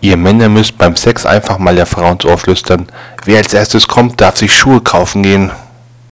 Ihr Männer müsst beim Sex einfach mal der Frau ins Ohr flüstern. Wer als erstes kommt, darf sich Schuhe kaufen gehen.